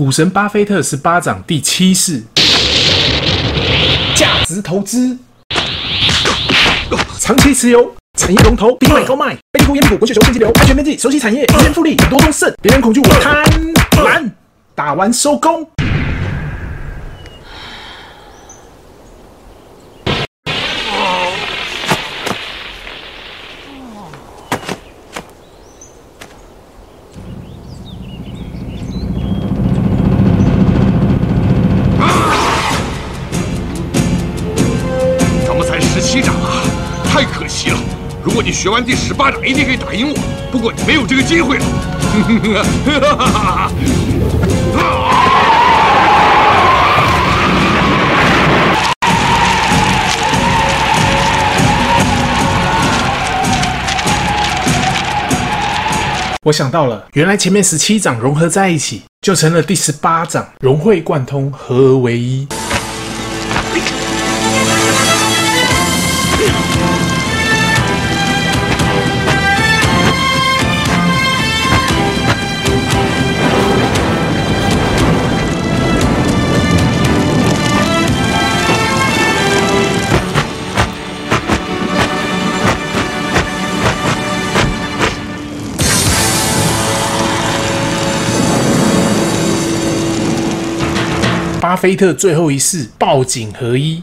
股神巴菲特十八掌第七式，价值投资，长期持有产业龙头，低买高卖，背后烟股，滚雪球现金流，安全边际，熟悉产业，资源复利，多中胜，别人恐惧我贪婪，打完收工。七掌啊，太可惜了如果你学完第十八掌，一定可以打赢我。不过你没有这个机会了。我想到了，原来前面十七掌融合在一起，就成了第十八掌，融会贯通，合而为一。巴菲特最后一世，报警合一，